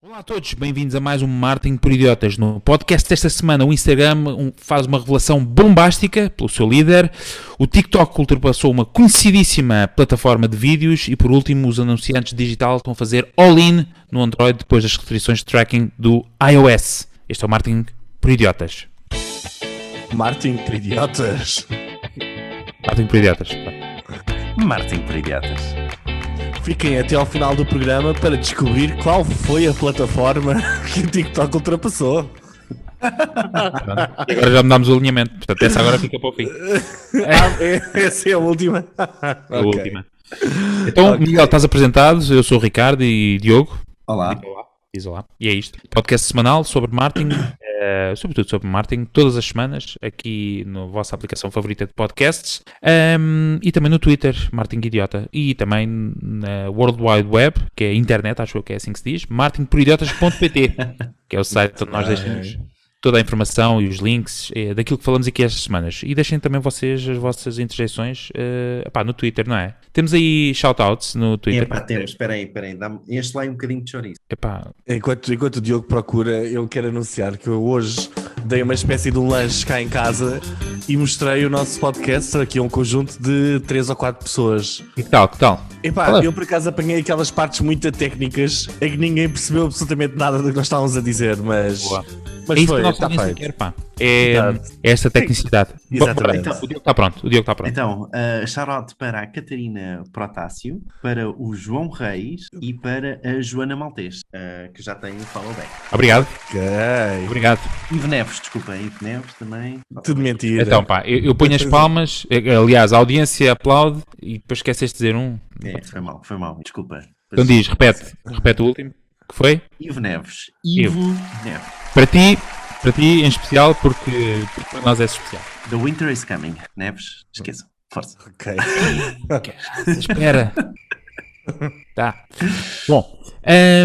Olá a todos, bem-vindos a mais um Martin por Idiotas. No podcast desta semana, o Instagram faz uma revelação bombástica pelo seu líder, o TikTok ultrapassou uma conhecidíssima plataforma de vídeos e, por último, os anunciantes digital estão a fazer all-in no Android depois das restrições de tracking do iOS. Este é o Martin por Idiotas. Martin por Idiotas. Martin por Idiotas. Martin por Idiotas. Fiquem até ao final do programa para descobrir qual foi a plataforma que o TikTok ultrapassou. Agora já mudámos o alinhamento, portanto, essa agora fica para o fim. Ah, é- essa é a última. A última. Então, Miguel, estás apresentado. Eu sou o Ricardo e Diogo. Olá. Diz olá. E é isto. Podcast semanal sobre marketing, eh, sobretudo sobre marketing, todas as semanas, aqui na vossa aplicação favorita de podcasts, ehm, e também no Twitter, Martin Idiota, e também na World Wide Web, que é a internet, acho que é assim que se diz, martinporidiotas.pt, que é o site onde nós deixamos toda a informação e os links eh, daquilo que falamos aqui estas semanas. E deixem também vocês as vossas interjeições epá, no Twitter, não é? Temos aí shoutouts no Twitter. Epá, temos, espera aí, espera aí, enche lá um bocadinho de chouriço. Epá, Enquanto, enquanto o Diogo procura, eu quero anunciar que eu hoje dei uma espécie de um lanche cá em casa e mostrei o nosso podcast aqui a um conjunto de três ou quatro pessoas. que tal, que tal? Epá, Fala. eu por acaso apanhei aquelas partes muito técnicas em que ninguém percebeu absolutamente nada do que nós estávamos a dizer, mas, Boa. Mas é isso que foi, a nossa está audiência feito. quer, pá. É, Exato. é esta tecnicidade. Exatamente. Bom, bora, o Diogo está pronto. O Diogo está pronto. Então, uh, shout-out para a Catarina Protássio, para o João Reis e para a Joana Maltês, uh, que já tem o follow back. Obrigado, Ok. obrigado. Ivo Neves, desculpa, Ivo Neves também. Tudo mentira. Então, pá, eu, eu ponho as palmas, eh, aliás, a audiência aplaude e depois esqueceste de dizer um. É, foi mal, foi mal, desculpa. Então diz, repete, repete o último, que foi? Ivo Neves. Ivo. Ivo Neves. Para ti, para ti em especial, porque, porque para nós é especial. The winter is coming. Neves, esqueçam. Força. Ok. Espera. tá. Bom,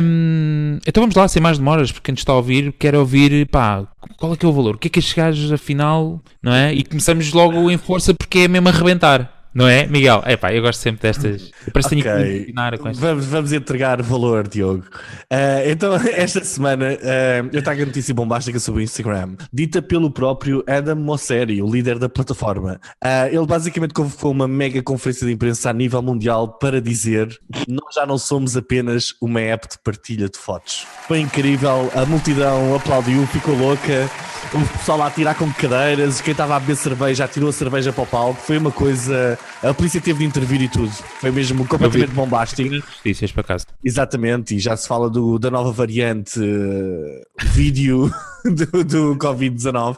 hum, então vamos lá, sem mais demoras, porque quem nos está a ouvir quer ouvir, pá, qual é que é o valor? O que é que estes gajos, afinal, não é? E começamos logo em força porque é mesmo a arrebentar. Não é, Miguel? É pá, eu gosto sempre destas. Parece que tenho que ensinar com. Vamos, vamos entregar valor, Diogo. Ah, então, esta semana ah, eu trago a notícia bombástica sobre o Instagram, dita pelo próprio Adam Mosseri, o líder da plataforma. Ah, ele basicamente convocou uma mega conferência de imprensa a nível mundial para dizer nós já não somos apenas uma app de partilha de fotos. Foi incrível, a multidão aplaudiu, ficou louca, o pessoal lá a tirar com cadeiras, quem estava a beber cerveja atirou a cerveja para o palco, foi uma coisa. A polícia teve de intervir e tudo. Foi mesmo completamente bombástico. Notícias para casa. Exatamente, e já se fala do- da nova variante eh, vídeo do, do Covid-19.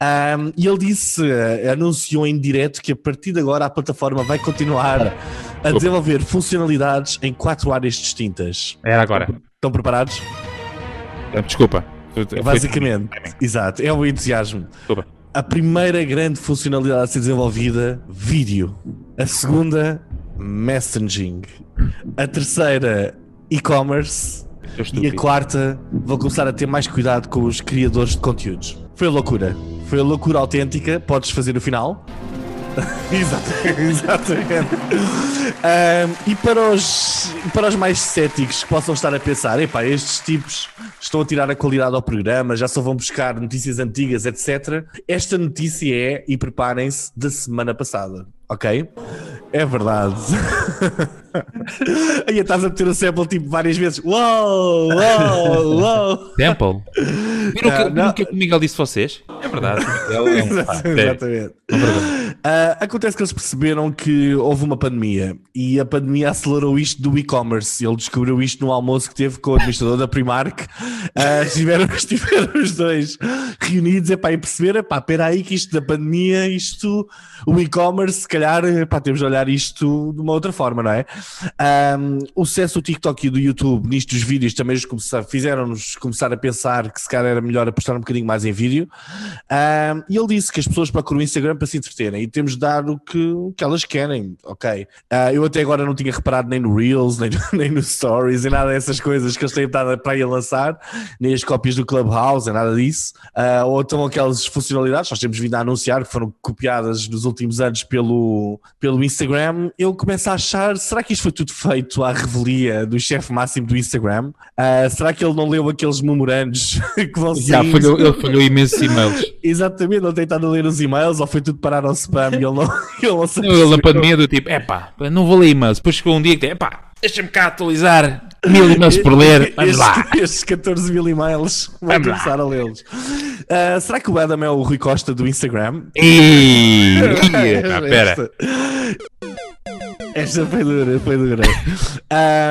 Ahm, e ele disse, eh, anunciou em direto que a partir de agora a plataforma vai continuar a desenvolver funcionalidades em quatro áreas distintas. Era agora. Estão preparados? Desculpa. Foi- Basicamente, exato, é o entusiasmo. Desculpa. A primeira grande funcionalidade a ser desenvolvida, vídeo. A segunda, messaging. A terceira, e-commerce. E a quarta, vou começar a ter mais cuidado com os criadores de conteúdos. Foi a loucura. Foi a loucura autêntica. Podes fazer o final. Exatamente. Exatamente. Ahm, e para os, para os mais céticos que possam estar a pensar, epá, estes tipos estão a tirar a qualidade ao programa, já só vão buscar notícias antigas, etc. Esta notícia é, e preparem-se, da semana passada, ok? É verdade. Aí estás a meter o sample tipo várias vezes. Uou, uou, uou. Temple. Viram o que, Não, o que o Miguel disse a vocês? É verdade. É um pá, sério. Exatamente. Ah, acontece que eles perceberam que houve uma pandemia e a pandemia acelerou isto do e-commerce. Ele descobriu isto no almoço que teve com o administrador da Primark. Ah, estiveram, estiveram os dois reunidos epá, e perceberam: epá, espera aí que isto da pandemia, isto, o e-commerce, se calhar epá, temos de olhar isto de uma outra forma, não é? Ahm, o sucesso do TikTok e do YouTube nisto dos vídeos também fizeram-nos começar a pensar que se calhar era melhor apostar um bocadinho mais em vídeo. Um, e ele disse que as pessoas procuram o Instagram para se entreterem e temos de dar o que, o que elas querem, ok? Uh, eu até agora não tinha reparado nem no Reels, nem, nem no Stories, nem nada dessas coisas que eles têm estado para ir lançar, nem as cópias do Clubhouse, nada disso. Uh, ou então aquelas funcionalidades, nós temos vindo a anunciar que foram copiadas nos últimos anos pelo, pelo Instagram. Eu começo a achar, será que isto foi tudo feito à revelia do chefe máximo do Instagram? Uh, será que ele não leu aqueles memorandos que vão ser? Já falhou, ele falhou imensos e-mails. Exatamente, não tem estado a ler os e-mails ou foi tudo parar ao spam e ele não, ele não sabe. Ele na pandemia do tipo, epá, não vou ler e-mails. Depois chegou um dia que tem, epá, deixa-me cá atualizar mil e-mails por ler. Vamos estes, lá. Estes 14 mil e-mails, vou Vamos começar lá. a lê-los. Uh, será que o Adam é o Rui Costa do Instagram? Ih, ah, pera. Esta- foi dura, foi dura.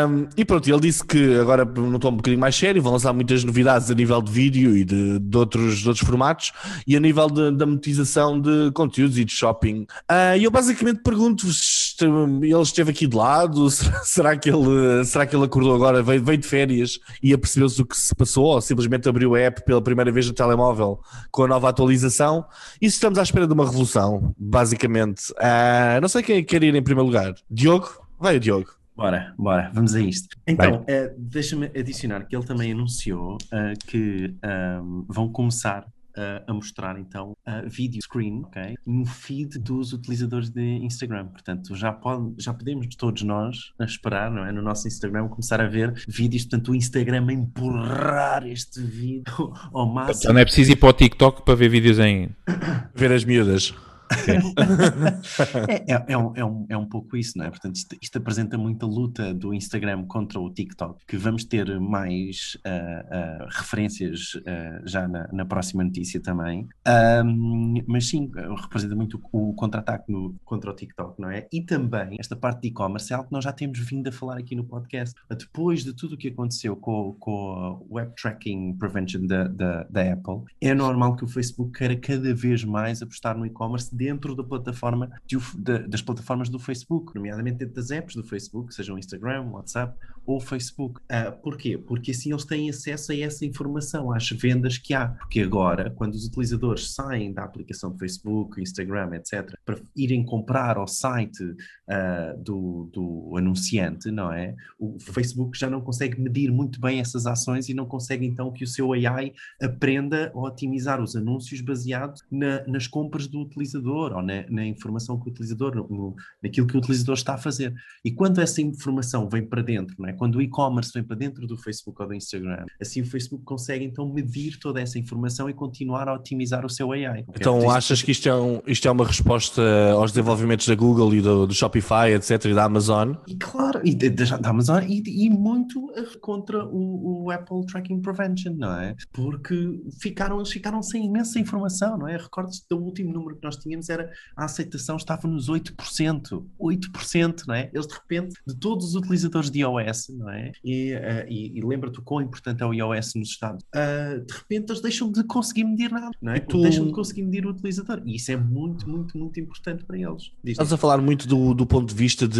Um, e pronto, ele disse que agora não tom um bocadinho mais sério, vão lançar muitas novidades a nível de vídeo e de, de outros, de outros formatos e a nível de- da monetização de conteúdos e de shopping. Ah, E eu basicamente pergunto-vos: ele esteve aqui de lado? Será, será que, ele, será que ele acordou agora, veio, veio de férias e apercebeu-se do que se passou? Ou simplesmente abriu a app pela primeira vez no telemóvel com a nova atualização? Se estamos à espera de uma revolução, basicamente? Ah, não sei quem quer ir em primeiro lugar. Diogo? Vai o Diogo. Bora, bora, vamos a isto. Então, eh, deixa-me adicionar que ele também anunciou eh, que ahm, vão começar eh, a mostrar então a vídeo screen, ok? No feed dos utilizadores de Instagram. Portanto, já, pode, já podemos todos nós a esperar, não é? No nosso Instagram começar a ver vídeos, portanto, o Instagram a empurrar este vídeo ao máximo. Então não é preciso ir para o TikTok para ver vídeos em. Ver as miúdas. É, é, é, um, é, um, é um pouco isso, não é? Portanto, isto, isto apresenta muita luta do Instagram contra o TikTok, que vamos ter mais ah, ah, referências ah, já na, na próxima notícia também. Ahm, mas sim, representa muito o, o contra-ataque contra o TikTok, não é? E também esta parte de e-commerce é algo que nós já temos vindo a falar aqui no podcast. Depois de tudo o que aconteceu com, com o Web Tracking Prevention da, da Apple, é normal que o Facebook queira cada vez mais apostar no e-commerce dentro da plataforma de da- das plataformas do Facebook, nomeadamente dentro das apps do Facebook, seja o Instagram, WhatsApp ou Facebook. Ah, porquê? Porque assim eles têm acesso a essa informação, às vendas que há. Porque agora, quando os utilizadores saem da aplicação do Facebook, Instagram, etc., para irem comprar ao site ah, do, do anunciante, não é? O Facebook já não consegue medir muito bem essas ações e não consegue então que o seu AI aprenda a otimizar os anúncios baseado na- nas compras do utilizador ou na, na informação que o utilizador, no- naquilo que o utilizador está a fazer. E quando essa informação vem para dentro, não é? Quando o e-commerce vem para dentro do Facebook ou do Instagram, assim o Facebook consegue então medir toda essa informação e continuar a otimizar o seu AI. ok? Então achas que isto é, um, isto é uma resposta aos desenvolvimentos da Google e do, do Shopify, etc., e da Amazon? E claro, e de- de- da Amazon e, e muito contra o, o Apple Tracking Prevention, não é? Porque ficaram, eles ficaram sem imensa informação, não é? Recordo-se do último número que nós tínhamos era a aceitação estava nos 8%. 8%, não é? Eles de repente, de todos os utilizadores de iOS, não é? E, eh, e, e lembra-te o quão importante é o iOS nos Estados. Ah, de repente eles deixam de conseguir medir nada, não é? Tu- Deixam de conseguir medir o utilizador. E isso é muito, muito, muito importante para eles. Estás a falar muito do, do ponto de vista de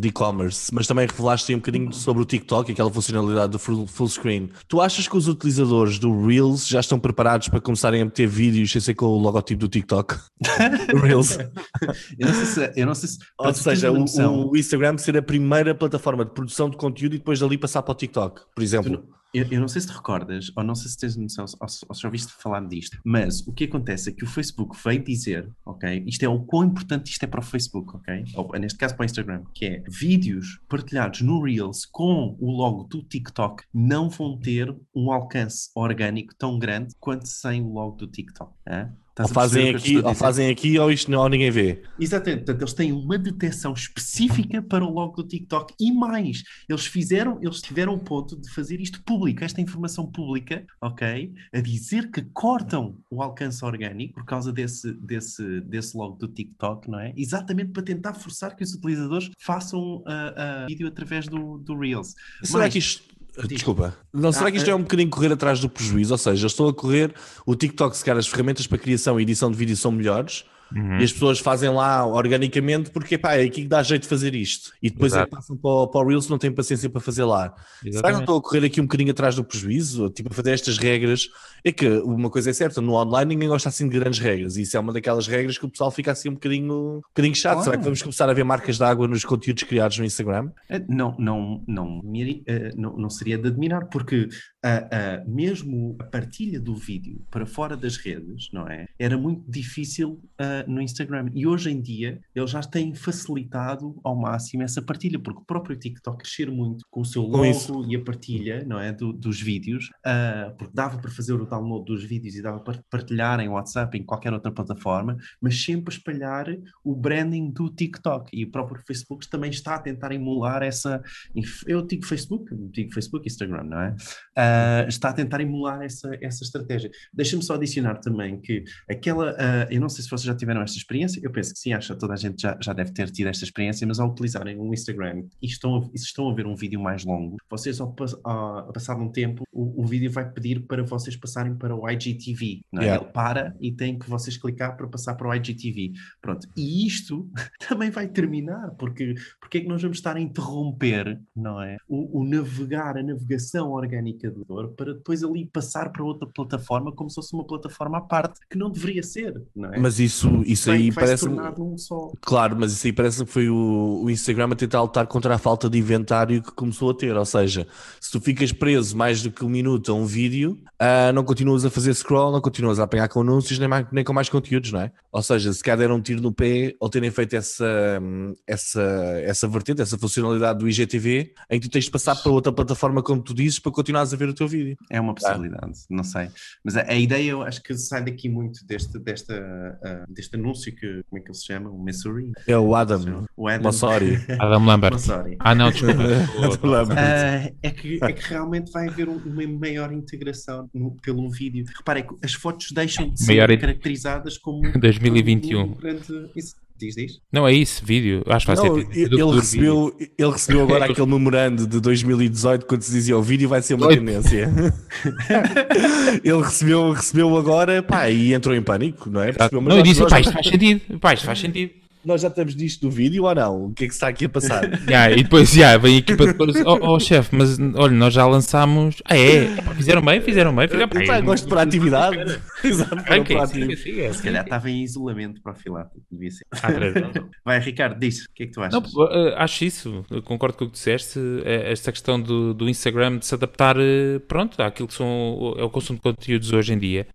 de e-commerce, mas também revelaste um bocadinho sobre o TikTok, aquela funcionalidade do full, full screen. Tu achas que os utilizadores do Reels já estão preparados para começarem a meter vídeos sem ser com o logotipo do TikTok? Reels. Eu não sei se. Eu não sei se Ou seja, o, o Instagram ser a primeira plataforma de produção de conteúdo e depois dali passar para o TikTok, por exemplo. eu, eu não sei se te recordas, ou não sei se tens noção, ou, se- ou se já ouviste falar disto, mas o que acontece é que o Facebook veio dizer, ok? Isto é o quão importante isto é para o Facebook, ok? Ou neste caso para o Instagram, que é vídeos partilhados no Reels com o logo do TikTok não vão ter um alcance orgânico tão grande quanto sem o logo do TikTok. hã? Ou Estás a fazem, aqui, ou fazem aqui ou isto não, ou ninguém vê. Exatamente, portanto, eles têm uma detecção específica para o logo do TikTok e mais, eles fizeram, eles tiveram o ponto de fazer isto público, esta informação pública, ok? A dizer que cortam o alcance orgânico por causa desse, desse, desse logo do TikTok, não é? Exatamente para tentar forçar que os utilizadores façam a vídeo através do, do Reels. Será Mais- que isto. Desculpa. Não, será Ah, que isto é um bocadinho correr atrás do prejuízo? Ou seja, eu estou a correr, o TikTok, se calhar as ferramentas para criação e edição de vídeo são melhores, Uhum. e as pessoas fazem lá organicamente porque pá, é aqui que dá jeito de fazer isto. E depois é Exato. passam para o, para o Reels, não têm paciência para fazer lá. Será que não Exatamente. estou a correr aqui um bocadinho atrás do prejuízo? Tipo, a fazer estas regras. É que uma coisa é certa, no online ninguém gosta assim de grandes regras. E isso é uma daquelas regras que o pessoal fica assim um bocadinho, um bocadinho chato. Claro. Será que vamos começar a ver marcas de água nos conteúdos criados no Instagram? Eh, Não, não, não, eh, não, não seria de admirar, porque ah, ah, mesmo a partilha do vídeo para fora das redes, não é? Era muito difícil ah, no Instagram. E hoje em dia eles já têm facilitado ao máximo essa partilha, porque o próprio TikTok crescer muito com o seu logo isso. e a partilha, não é? do- dos vídeos, ah, porque dava para fazer o download dos vídeos e dava para partilhar em WhatsApp, em qualquer outra plataforma, mas sempre espalhar o branding do TikTok. E o próprio Facebook também está a tentar emular essa. Eu digo Facebook, digo Facebook, Instagram, não é? Ah, está a tentar emular essa, essa estratégia. Deixa-me só adicionar também que aquela. ah, eu não sei se vocês já tiveram esta experiência, eu penso que sim, acho que toda a gente já, já deve ter tido esta experiência, mas ao utilizarem o Instagram e estão, e se estão a ver um vídeo mais longo, vocês ao, pas- a- a passar um tempo, o, o vídeo vai pedir para vocês passarem para o IGTV. Não é? Yeah. Ele para e tem que vocês clicar para passar para o IGTV. Pronto. E isto também vai terminar, porque porque é que nós vamos estar a interromper, não é? O, o navegar, a navegação orgânica do dor para depois ali passar para outra plataforma como se fosse uma plataforma à parte, que não deveria ser, não é? Mas isso, isso aí parece. um só. Claro, mas isso aí parece que foi o, o Instagram a tentar lutar contra a falta de inventário que começou a ter. Ou seja, se tu ficas preso mais do que um minuto a um vídeo, ah, não continuas a fazer scroll, não continuas a apanhar com anúncios nem, mais- nem com mais conteúdos, não é? Ou seja, se calhar deram um tiro no pé ou terem feito essa, essa, essa vertente, essa funcionalidade do IGTV, em que tu tens de passar para outra plataforma, como tu dizes, para continuares a ver o teu vídeo. É uma possibilidade, não sei. Mas a, a ideia, eu acho que sai daqui muito deste, desta, ah, deste anúncio que, como é que ele se chama? O Missouri? É o Adam O Adam Mossori. Adam Lambert. Mossori. Ah, não, desculpa. Adam Lambert. Ah, é, que, é que realmente vai haver um- uma maior integração no- pelo vídeo. Reparem que as fotos deixam de ser Maior caracterizadas como 2021. um grande. Diz, diz. Não é isso, vídeo. Acho que vai Não, ser. ele, do futuro recebeu, ele recebeu agora aquele memorando de 2018 quando se dizia o vídeo vai ser uma tendência. ele recebeu, recebeu agora pá, e entrou em pânico, não é? Não, eu disse, pá, isto faz sentido. Pá, isto faz sentido. Nós já estamos disto do vídeo ou não? O que é que está aqui a passar? Yeah, e depois yeah, vem a equipa de depois, oh, oh chefe, mas olha, nós já lançámos. Ah, é? Epá, fizeram bem, fizeram bem. Fizeram bem. Pá, gosto de proatividade. Exato, Ok, para siga, proativo. siga, Se calhar estava em isolamento para afilar. Devia ser. Anos. Vai, Ricardo, diz. O que é que tu achas? Não, eh, acho isso, eu concordo com o que disseste, eh, esta questão do, do Instagram de se adaptar, eh, pronto, àquilo que são, é o consumo de conteúdos hoje em dia,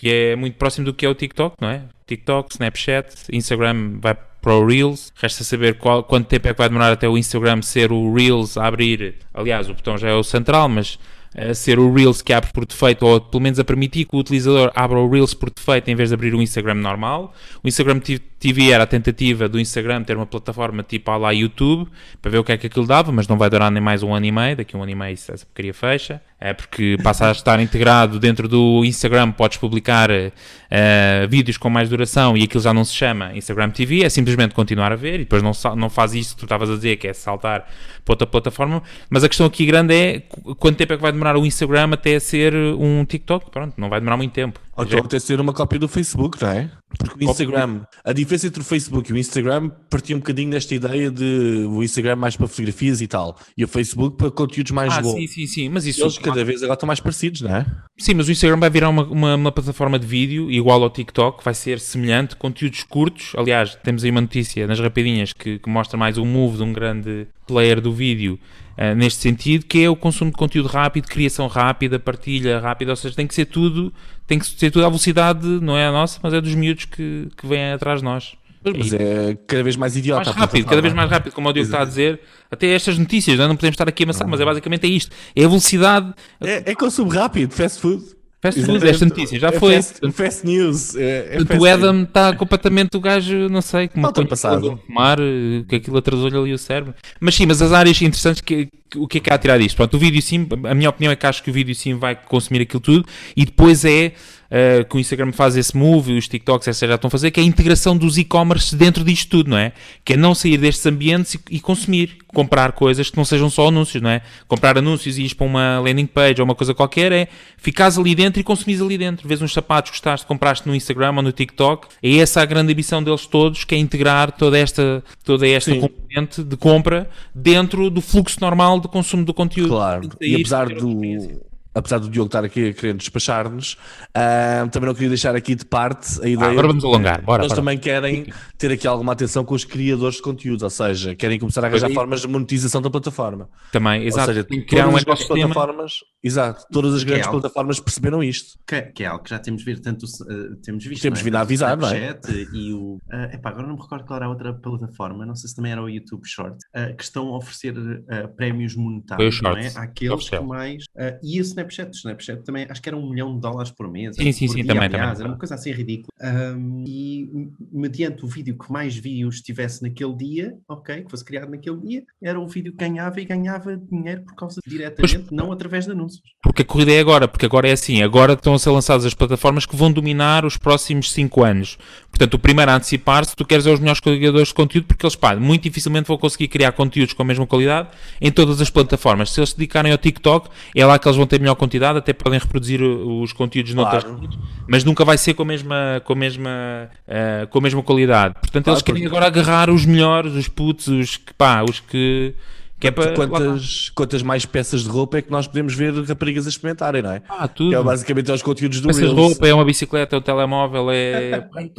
que é muito próximo do que é o TikTok, não é? TikTok, Snapchat, Instagram vai para o Reels, resta saber qual, quanto tempo é que vai demorar até o Instagram ser o Reels a abrir, aliás, o botão já é o central, mas eh, ser o Reels que abre por defeito, ou pelo menos a permitir que o utilizador abra o Reels por defeito em vez de abrir o Instagram normal. O Instagram TV era a tentativa do Instagram ter uma plataforma tipo à lá YouTube, para ver o que é que aquilo dava, mas não vai durar nem mais um ano e meio, daqui a um ano e meio essa porcaria fecha, é porque passa a estar integrado dentro do Instagram, podes publicar eh, vídeos com mais duração e aquilo já não se chama Instagram TV, é simplesmente continuar a ver e depois não, não faz isso que tu estavas a dizer, que é saltar para outra plataforma, mas a questão aqui grande é qu- quanto tempo é que vai demorar o Instagram até ser um TikTok, pronto, não vai demorar muito tempo. Ou então até ser uma cópia do Facebook, não é? Porque o Instagram, a diferença entre o Facebook e o Instagram partia um bocadinho desta ideia de o Instagram mais para fotografias e tal, e o Facebook para conteúdos mais Ah, longos. sim, sim, sim, mas isso Eles cada vez agora estão mais parecidos, não é? Sim, mas o Instagram vai virar uma, uma, uma plataforma de vídeo igual ao TikTok, vai ser semelhante, conteúdos curtos. Aliás, temos aí uma notícia nas rapidinhas que, que mostra mais um move de um grande player do vídeo eh, neste sentido, que é o consumo de conteúdo rápido, criação rápida, partilha rápida, ou seja, tem que ser tudo, tem que ser tudo à velocidade, não é a nossa, mas é dos miúdos que, que vêm atrás de nós. Mas é cada vez mais idiota. mais rápido, cada vez mais rápido, como o Diogo está a dizer, até estas notícias, não, é? não podemos estar aqui a amassar, mas é basicamente é isto, é a velocidade, É, é consumo rápido, fast food. Fast food, Exatamente. esta notícia já É foi. Fast, fast news. É, é o Adam está completamente o gajo, não sei, como Ultrapassado. a fumar, eh, que aquilo atrasou-lhe ali o cérebro. Mas sim, mas as áreas interessantes que, o que é que há a tirar disto? Pronto, o vídeo sim, a minha opinião é que acho que o vídeo sim vai consumir aquilo tudo e depois é uh, que o Instagram faz esse move, os TikToks, etc. já estão a fazer, que é a integração dos e-commerce dentro disto tudo, não é? Que é não sair destes ambientes e, e, consumir, comprar coisas que não sejam só anúncios, não é? Comprar anúncios e ir para uma landing page ou uma coisa qualquer é ficares ali dentro e consumires ali dentro. Vês uns sapatos que gostaste, compraste no Instagram ou no TikTok, é essa a grande ambição deles todos, que é integrar toda esta, toda esta componente de compra dentro do fluxo normal de consumo do conteúdo. Claro, e apesar do apesar do Diogo estar aqui a querer despachar-nos, uh, também não queria deixar aqui de parte a ideia. Ah, agora vamos alongar, bora. Eles também querem ter aqui alguma atenção com os criadores de conteúdo, ou seja, querem começar a arranjar formas de monetização da plataforma. Também, exato. Ou seja, criar um plataformas, exato, todas as grandes é plataformas perceberam isto. Que, que, é algo que já temos visto, tanto uh, temos visto. Temos é? vindo a avisar, não é? E o, uh, epá, agora não me recordo qual era a outra plataforma, não sei se também era o YouTube Short, uh, que estão a oferecer uh, prémios monetários, não é? Àqueles que mais. e o Snapchat, o Snapchat também, acho que era um milhão de dólares por mês. Sim, sim, sim, também, também. Era uma coisa assim ridícula. Um, e mediante o vídeo que mais views tivesse naquele dia, ok, que fosse criado naquele dia, era o vídeo que ganhava e ganhava dinheiro por causa diretamente, pois, não através de anúncios. Porque a corrida é agora, porque agora é assim, agora estão a ser lançadas as plataformas que vão dominar os próximos 5 anos. Portanto, o primeiro a antecipar-se, tu queres é os melhores criadores de conteúdo, porque eles, pá, muito dificilmente vão conseguir criar conteúdos com a mesma qualidade em todas as plataformas. Se eles se dedicarem ao TikTok, é lá que eles vão ter melhor quantidade, até podem reproduzir os conteúdos noutras, claro. mas nunca vai ser com a mesma, com a mesma, uh, com a mesma qualidade. Portanto, claro, eles querem porque... agora agarrar os melhores, os putos, os que, pá, os que que é para, quantas, quantas mais peças de roupa é que nós podemos ver raparigas a experimentarem, não é? Ah, tudo. Que é basicamente os conteúdos do Peças Reels. de roupa, é uma bicicleta, é um telemóvel, é. é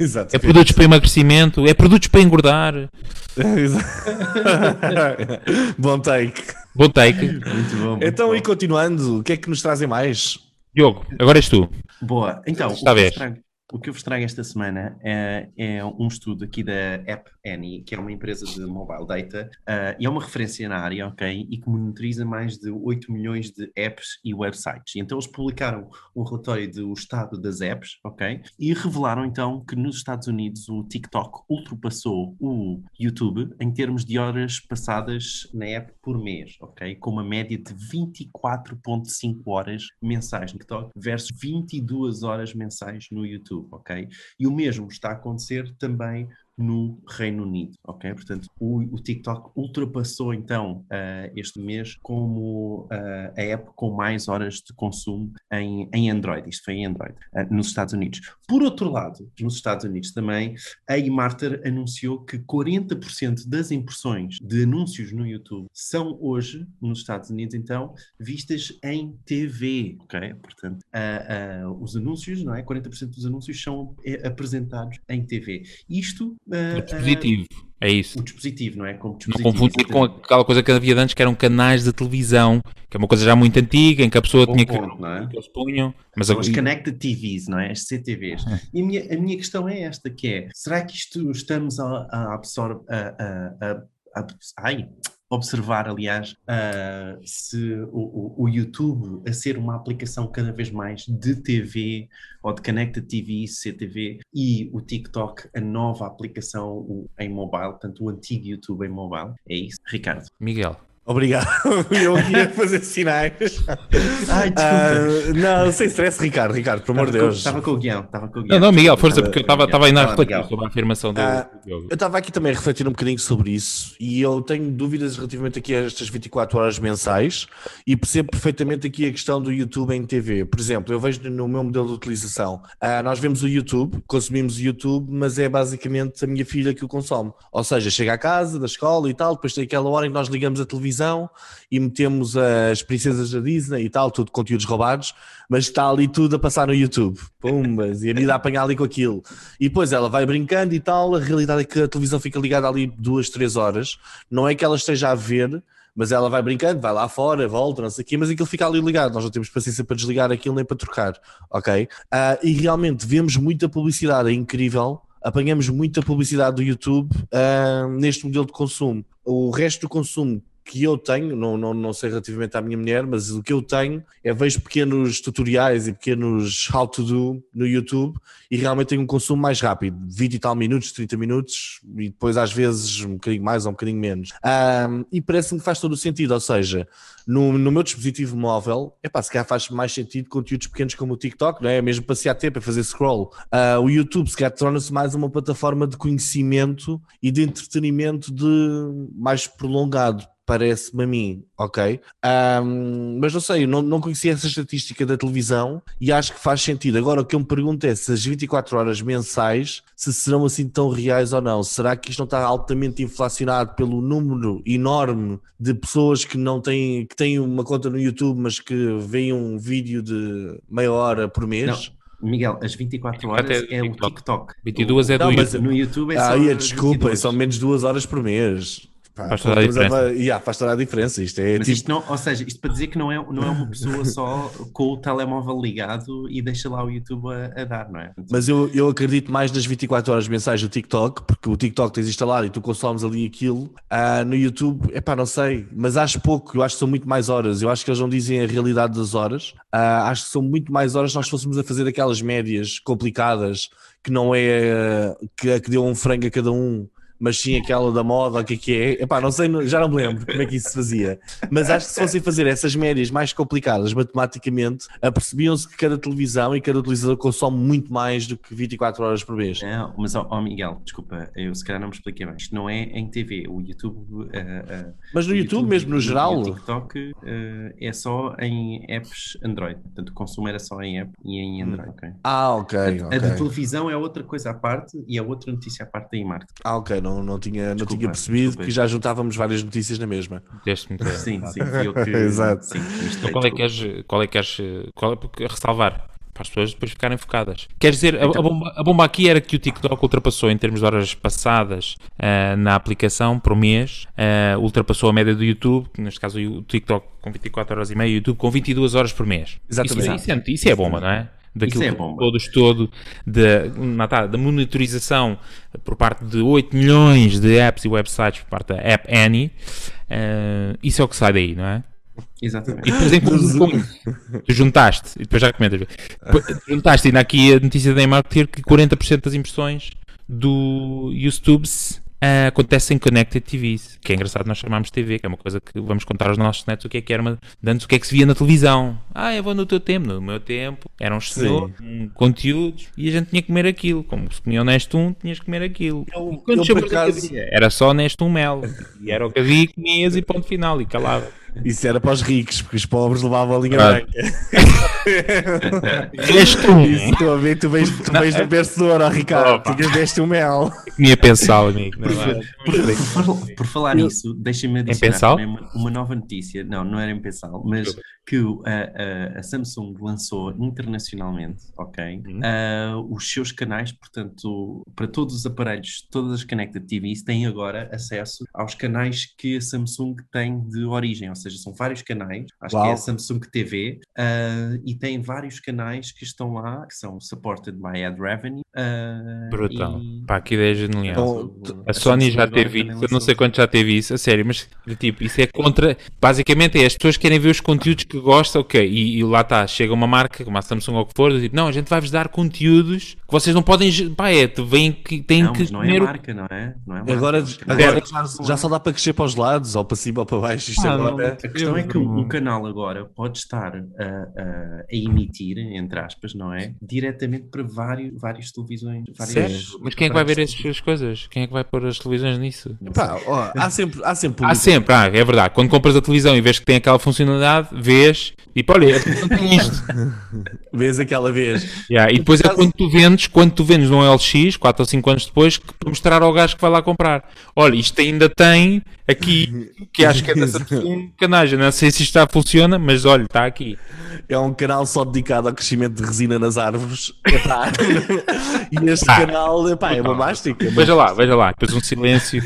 Exato. É produtos para emagrecimento, é produtos para engordar. bom take. Bom take. Muito bom. Muito então, bom. e continuando, o que é que nos trazem mais? Diogo, agora és tu. Boa. Então, Está o que, trago, o que eu vos trago esta semana é, é um estudo aqui da App Annie, que é uma empresa de mobile data uh, e é uma referência na área, ok? E que monitoriza mais de 8 milhões de apps e websites. Então eles publicaram um relatório do estado das apps, ok? E revelaram então que nos Estados Unidos o TikTok ultrapassou o YouTube em termos de horas passadas na app por mês, ok? Com uma média de 24,5 horas mensais no TikTok versus 22 horas mensais no YouTube, ok? E o mesmo está a acontecer também no Reino Unido, ok? Portanto, o, o TikTok ultrapassou então uh, este mês como uh, a app com mais horas de consumo em, em Android, isto foi em Android, uh, nos Estados Unidos. Por outro lado, nos Estados Unidos também, a eMarter anunciou que 40% das impressões de anúncios no YouTube são hoje, nos Estados Unidos então, vistas em TV, ok? Portanto, os anúncios, não é? 40% dos anúncios são apresentados em TV. Isto o dispositivo, é isso. O dispositivo, não é? Como dispositivo. Não confundir com aquela coisa que havia antes, que eram canais de televisão, que é uma coisa já muito antiga, em que a pessoa Bom tinha ponto, que. Não é? que eles punham. Mas São agora... as Connected TVs, não é? As CTVs. É. E a minha, a minha questão é esta: que é, será que isto estamos a, a absorver. A, a, a, ai, observar, aliás, uh, se o, o, YouTube a ser uma aplicação cada vez mais de TV ou de Connected TV, CTV, e o TikTok a nova aplicação em mobile, portanto o antigo YouTube em mobile. É isso, Ricardo. Miguel. Obrigado. Eu ia fazer sinais. Ai, desculpa. Uh, não, sem stress, Ricardo. Ricardo, pelo amor de Deus. Estava com o guião. Estava com o guião. Não, não, Miguel, força, porque eu estava ainda a refletir sobre a afirmação do. Uh, eu estava aqui também a refletir um bocadinho sobre isso e eu tenho dúvidas relativamente aqui a estas 24 horas mensais e percebo perfeitamente aqui a questão do YouTube em TV. Por exemplo, eu vejo no meu modelo de utilização, uh, nós vemos o YouTube, consumimos o YouTube, mas é basicamente a minha filha que o consome. Ou seja, chega à casa, da escola e tal, depois tem aquela hora em que nós ligamos a televisão televisão e metemos as princesas da Disney e tal, tudo conteúdos roubados, mas está ali tudo a passar no YouTube. Pumbas, e a vida a apanhar ali com aquilo. E depois ela vai brincando e tal, a realidade é que a televisão fica ligada ali duas, três horas. Não é que ela esteja a ver, mas ela vai brincando, vai lá fora, volta, não sei o quê, mas aquilo fica ali ligado. Nós não temos paciência para desligar aquilo nem para trocar, ok? Uh, e realmente vemos muita publicidade, é incrível. Apanhamos muita publicidade do YouTube uh, neste modelo de consumo. O resto do consumo que eu tenho, não, não, não sei relativamente à minha mulher, mas o que eu tenho é vejo pequenos tutoriais e pequenos how to do no YouTube e realmente tenho um consumo mais rápido, 20 e tal minutos, 30 minutos e depois às vezes um bocadinho mais ou um bocadinho menos. Um, e parece-me que faz todo o sentido, ou seja, no, no meu dispositivo móvel, é pá, se calhar faz mais sentido conteúdos pequenos como o TikTok, não é? Mesmo passear tempo, é fazer scroll. Uh, o YouTube, se calhar, torna-se mais uma plataforma de conhecimento e de entretenimento de mais prolongado parece-me a mim, ok? Um, mas não sei, não, não conhecia essa estatística da televisão e acho que faz sentido. Agora, o que eu me pergunto é se as 24 horas mensais se serão assim tão reais ou não. Será que isto não está altamente inflacionado pelo número enorme de pessoas que não têm, que têm uma conta no YouTube, mas que veem um vídeo de meia hora por mês? Não. Miguel, as 24 horas é o TikTok. 22 é do não, YouTube. No YouTube é ah, só. ia, desculpa, 22. são menos duas horas por mês. Pá, Faz toda a mas é- diferença. yeah, faz toda a diferença. Isto é Mas tipo. isto não, ou seja, isto para dizer que não é, não é uma pessoa só com o telemóvel ligado e deixa lá o YouTube a, a dar, não é? Mas eu, eu acredito mais nas 24 horas mensais do TikTok, porque o TikTok tens instalado e tu consomes ali aquilo. Ah, no YouTube, é pá, não sei, mas acho pouco, eu acho que são muito mais horas. Eu acho que eles não dizem a realidade das horas. Ah, acho que são muito mais horas se nós fôssemos a fazer aquelas médias complicadas que não é ah, que, que deu um frango a cada um. Mas sim aquela da moda, o que é que é? Epá, não sei, já não me lembro como é que isso se fazia. Mas acho que se fossem fazer essas médias mais complicadas matematicamente, apercebiam-se que cada televisão e cada utilizador consome muito mais do que 24 horas por mês. Não, mas ó Miguel, desculpa, eu se calhar não me expliquei bem. Isto não é em TV, o YouTube. eh, eh, Mas no o YouTube, mesmo no geral, o TikTok eh, é só em apps Android. Portanto, o consumo era só em app e em Android. ok? Ah, ok, A, a de televisão é outra coisa à parte e é outra notícia à parte da e-marketing. Ah, ok, não, não, tinha, não Desculpa, tinha percebido desculpa. que já juntávamos várias notícias na mesma. Muito Sim, sim, eu que. Exato. Sim, Então qual é que queres, qual é que queres, qual é porque ressalvar? Para as pessoas depois ficarem focadas. Queres dizer, a- a, Então- bomba, a bomba aqui era que o TikTok ultrapassou em termos de horas passadas ah, na aplicação por mês, ah, ultrapassou a média do YouTube, que neste caso o TikTok com 24 horas e meia, o YouTube com 22 horas por mês. Exatamente. Isso, isso, é, isso é bomba, não é? Daquilo é que bomba. todo não tá, da monitorização por parte de 8 milhões de apps e websites por parte da App Annie, ah, isso é o que sai daí, não é? Exatamente. E depois em conjunto tu juntaste, e depois já comentas, juntaste ainda aqui a notícia da Marketer que 40% das impressões do YouTube ah, acontecem em Connected TVs, que é engraçado nós chamamos TV, que é uma coisa que vamos contar aos nossos netos o que é que era uma, antes o que é que se via na televisão. Ah, eu vou no teu tempo, no meu tempo, eram os senhores, com conteúdos, e a gente tinha que comer aquilo, como se comia o Neste 1, tinhas que comer aquilo. Eu- E quantos eu, é acaso- havia? Era só Neste 1 mel, e era o que havia, comias e ponto final, e calava. Isso era para os ricos, porque os pobres levavam a linha branca. 1, Isso, estou a ver, tu vens, tu vens do vencedor, ó Ricardo, tu deste um mel. Comia pensal, amigo. É? Por, por- por falar Eu- nisso, deixem-me adicionar uma, uma nova notícia. Não, não era em Pensal, mas que a, a- a Samsung lançou internacionalmente, ok? Uhum. ah, os seus canais, portanto, para todos os aparelhos, todas as Connected TVs têm agora acesso aos canais que a Samsung tem de origem, ou seja, são vários canais, acho que é Uau. a Samsung TV, ah, e tem vários canais que estão lá, que são supported by ad revenue. ah, Brutal. e- Pá, que ideia genial. Então, A Sony já agora teve também isso, eu não sei quanto já teve isso, a sério, mas tipo, isso é contra. Basicamente é as pessoas querem ver os conteúdos que gostam, ok, e, e lá está, chega uma marca, como a Samsung ou o que for, tipo, não, a gente vai-vos dar conteúdos que vocês não podem. Pá, é, vêm que têm Não, que mas não é marca, não é? Não é marca. Agora, Os canais agora são- já, só dá para crescer para os lados, ou para cima ou para baixo. Isto Ah, agora. A questão é que o, o canal agora pode estar a, a- a emitir, entre aspas, não é? Diretamente para vários, várias televisões. Várias, Sério? Mas quem é que vai ver essas coisas? Quem é que vai pôr as televisões nisso? Pá, ó, há sempre, há sempre Há sempre, ah, é verdade. Quando compras a televisão e vês que tem aquela funcionalidade, vês, tipo, olha, televisão tem isto. Vês aquela vez. Yeah, e depois é quando tu vendes, quando tu vendes num LX, 4 ou 5 anos depois, que para mostrar ao gajo que vai lá comprar. Olha, isto ainda tem aqui, que acho que é da Samsung, canagem. Não sei se isto já funciona, mas olha, está aqui. É um canal só dedicado ao crescimento de resina nas árvores. Epá. e este ah, canal epá, é uma mástica. Veja lá, veja lá, depois um silêncio.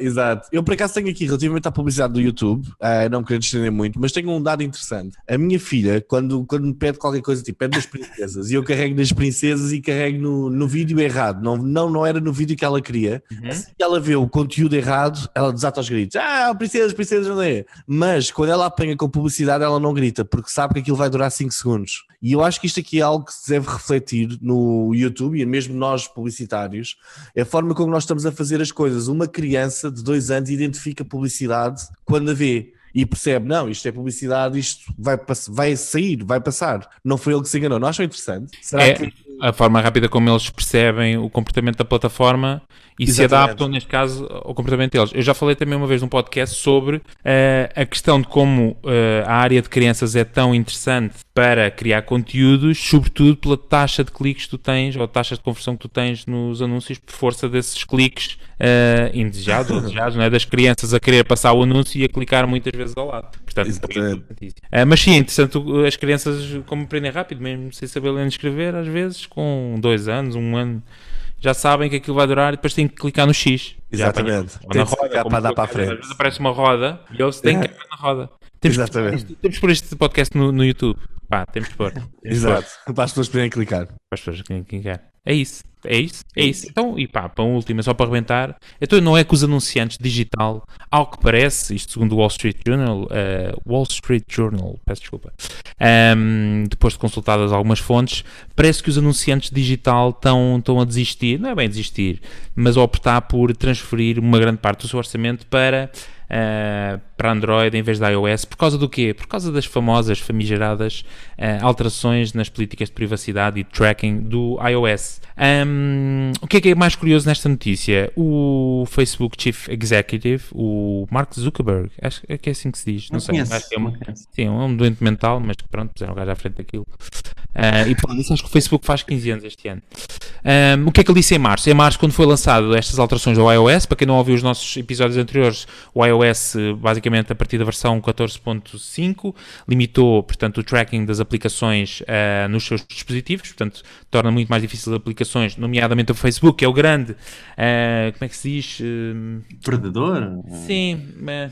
exato. Eu por acaso tenho aqui relativamente à publicidade do YouTube, uh, não querendo estender muito, mas tenho um dado interessante. A minha filha, quando, quando me pede qualquer coisa, tipo, pede das princesas, e eu carrego nas princesas e carrego no, no vídeo errado. Não, não, não era no vídeo que ela queria. Uhum. Assim que ela vê o conteúdo errado, ela desata os gritos. Ah, princesas, princesas, não é? Mas quando ela apanha com publicidade, ela não grita, porque sabe que aquilo vai durar 5 segundos. E eu acho que isto aqui é algo que se deve refletir no YouTube e mesmo nós publicitários, é a forma como nós estamos a fazer as coisas. Uma criança de dois anos identifica publicidade quando a vê e percebe, não, isto é publicidade, isto vai, vai sair, vai passar. Não foi ele que se enganou. Não acham interessante? Será é que... a forma rápida como eles percebem o comportamento da plataforma e Exatamente. se adaptam, neste caso, ao comportamento deles. Eu já falei também uma vez num podcast sobre uh, a questão de como uh, a área de crianças é tão interessante para criar conteúdos, sobretudo pela taxa de cliques que tu tens, ou taxa de conversão que tu tens nos anúncios, por força desses cliques uh, indesejados ou desejados, não é? das crianças a querer passar o anúncio e a clicar muitas vezes ao lado. Portanto, uh, mas sim, é interessante as crianças como aprendem rápido, mesmo sem saber ler e escrever, às vezes, com dois anos, um ano já sabem que aquilo vai durar e depois têm que clicar no X. Exatamente. Ou na roda, para dar para a frente. Às vezes aparece uma roda e eles têm que clicar na roda. Temos Exatamente. Que, temos por este podcast no, no YouTube. Pá, temos que pôr. Exato. Para as pessoas poderem clicar. Para as pessoas poderem clicar. É isso. É isso, é isso. Então, e pá, para a última, só para arrebentar, então não é que os anunciantes digital, ao que parece, isto segundo o Wall Street Journal, uh, Wall Street Journal, peço desculpa, um, ehm, depois de consultadas algumas fontes, parece que os anunciantes digital estão, estão a desistir, não é bem desistir, mas a optar por transferir uma grande parte do seu orçamento para uh, para Android em vez da iOS. Por causa do quê? Por causa das famosas, famigeradas uh, alterações nas políticas de privacidade e tracking do iOS. Um, o que é que é mais curioso nesta notícia? O Facebook Chief Executive, o Mark Zuckerberg, acho que é assim que se diz, não, não sei, conheço, acho que é, uma, sim, é um doente mental, mas pronto, puseram o gajo à frente daquilo. Uh, e por isso acho que o Facebook faz 15 anos este ano. Um, o que é que ele disse em março? Em março, quando foi lançado estas alterações ao iOS, para quem não ouviu os nossos episódios anteriores, o iOS, basicamente a partir da versão 14.5, limitou, portanto, o tracking das aplicações uh, nos seus dispositivos, portanto, torna muito mais difícil as aplicações, nomeadamente o Facebook, que é o grande, uh, como é que se diz? Uh, Perdedor? Sim.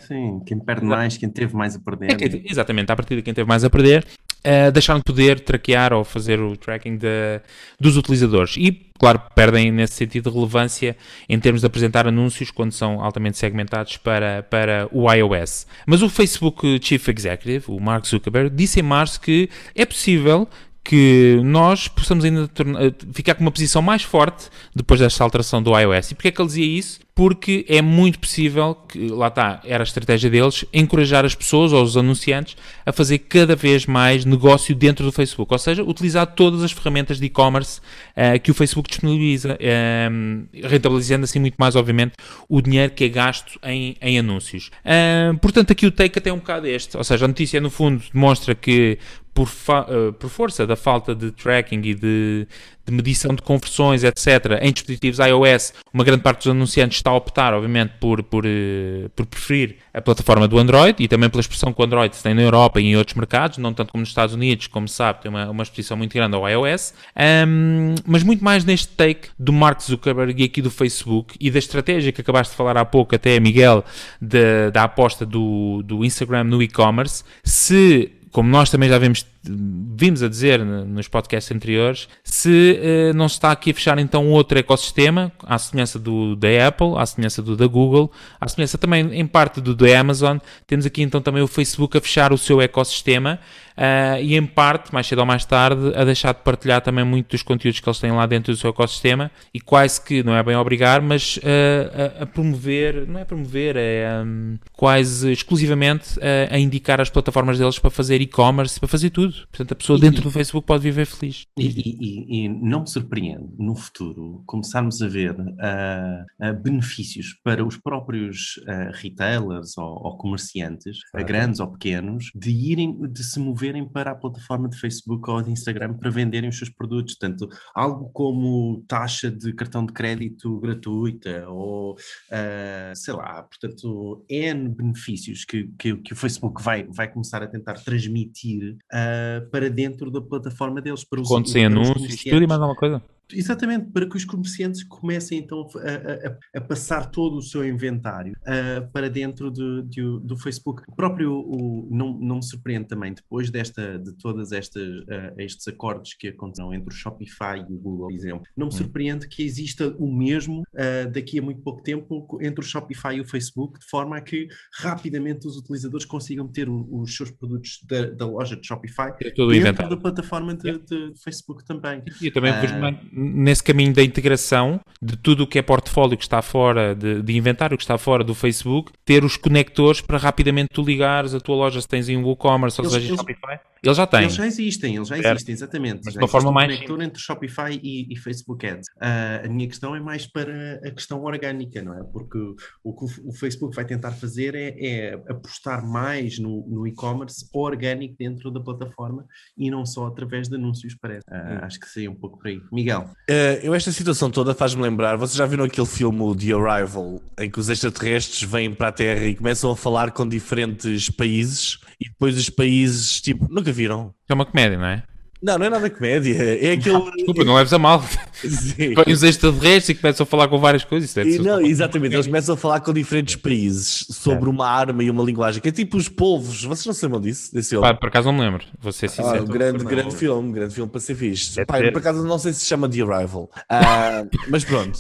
Sim, quem perde mais, quem teve mais a perder. É, exatamente, a partir de quem teve mais a perder uh, deixaram de poder traquear ou fazer o tracking de, dos utilizadores. E, claro, perdem nesse sentido de relevância em termos de apresentar anúncios quando são altamente segmentados para, para o iOS. Mas o Facebook Chief Executive, o Mark Zuckerberg, disse em março que é possível que nós possamos ainda tornar, ficar com uma posição mais forte depois desta alteração do iOS. E porquê é que ele dizia isso? porque é muito possível que, lá está, era a estratégia deles, encorajar as pessoas ou os anunciantes a fazer cada vez mais negócio dentro do Facebook, ou seja, utilizar todas as ferramentas de e-commerce uh, que o Facebook disponibiliza, uh, rentabilizando assim muito mais, obviamente, o dinheiro que é gasto em, em anúncios. Uh, portanto, aqui o take até é um bocado este, ou seja, a notícia no fundo demonstra que por, uh, por, força da falta de tracking e de, de, medição de conversões, etc., em dispositivos iOS, uma grande parte dos anunciantes está a optar, obviamente, por, por, uh, por preferir a plataforma do Android e também pela expressão que o Android tem na Europa e em outros mercados, não tanto como nos Estados Unidos, como sabe, tem uma, uma exposição muito grande ao iOS, um, mas muito mais neste take do Mark Zuckerberg e aqui do Facebook e da estratégia que acabaste de falar há pouco, até Miguel, de, da aposta do, do Instagram no e-commerce. Se como nós também já vimos, vimos a dizer nos podcasts anteriores, se uh, não se está aqui a fechar então outro ecossistema, à semelhança do da Apple, à semelhança do da Google, à semelhança também em parte do da Amazon, temos aqui então também o Facebook a fechar o seu ecossistema uh, e em parte, mais cedo ou mais tarde, a deixar de partilhar também muito dos conteúdos que eles têm lá dentro do seu ecossistema e quase que, não é bem obrigar, mas uh, a, a, promover, não é promover, é um, quase exclusivamente uh, a indicar as plataformas deles para fazer e-commerce, para fazer tudo. Portanto, a pessoa e, dentro do Facebook pode viver feliz. E, e, e, não me surpreende, no futuro, começarmos a ver benefícios para os próprios retailers ou, ou comerciantes, claro. grandes ou pequenos, de irem, de se mover moverem para a plataforma de Facebook ou de Instagram para venderem os seus produtos. Portanto, algo como taxa de cartão de crédito gratuita ou, uh, sei lá, portanto, N benefícios que, que, que, o Facebook vai, vai começar a tentar transmitir uh, para dentro da plataforma deles. Para os, Conto sem anúncios, tudo e mais alguma coisa? Exatamente, para que os comerciantes comecem então a, a, a passar todo o seu inventário uh, para dentro de, de, do Facebook. O próprio o, não, não me surpreende também, depois desta, de todas estas uh, estes acordos que aconteceram entre o Shopify e o Google, por exemplo, não me hum. surpreende que exista o mesmo uh, daqui a muito pouco tempo entre o Shopify e o Facebook, de forma a que rapidamente os utilizadores consigam ter o, os seus produtos da, da, loja de Shopify dentro da plataforma de, de, Facebook também. E também nesse caminho da integração de tudo o que é portfólio que está fora, de, de, inventário que está fora do Facebook, ter os conectores para rapidamente tu ligares a tua loja se tens em WooCommerce ou seja em Shopify. Eles já têm. Eles já existem, eles já existem, exatamente. Mas de uma forma mais. conector entre Shopify e, e Facebook Ads. Uh, a minha questão é mais para a questão orgânica, não é? Porque o que o, o Facebook vai tentar fazer é, é apostar mais no, no e-commerce orgânico dentro da plataforma e não só através de anúncios, parece. Uh, acho que seria um pouco por aí. Miguel. Uh, eu, esta situação toda faz-me lembrar. Vocês já viram aquele filme The Arrival, em que os extraterrestres vêm para a Terra e começam a falar com diferentes países e depois os países, tipo, nunca viram? É uma comédia, não é? Não, não é nada comédia. É aquele. Desculpa, não leves a mal. Põe os extraterrestres e começam a falar com várias coisas. É e, não, exatamente, eles começam a falar com diferentes países sobre é. uma arma e uma linguagem, que é tipo os polvos. Vocês não se lembram disso? Desse Pá, por acaso não me lembro. Vou ser sincero. Ah, um grande, grande filme, grande filme para ser visto. Pá, por acaso não sei se se chama The Arrival. Uh, mas pronto.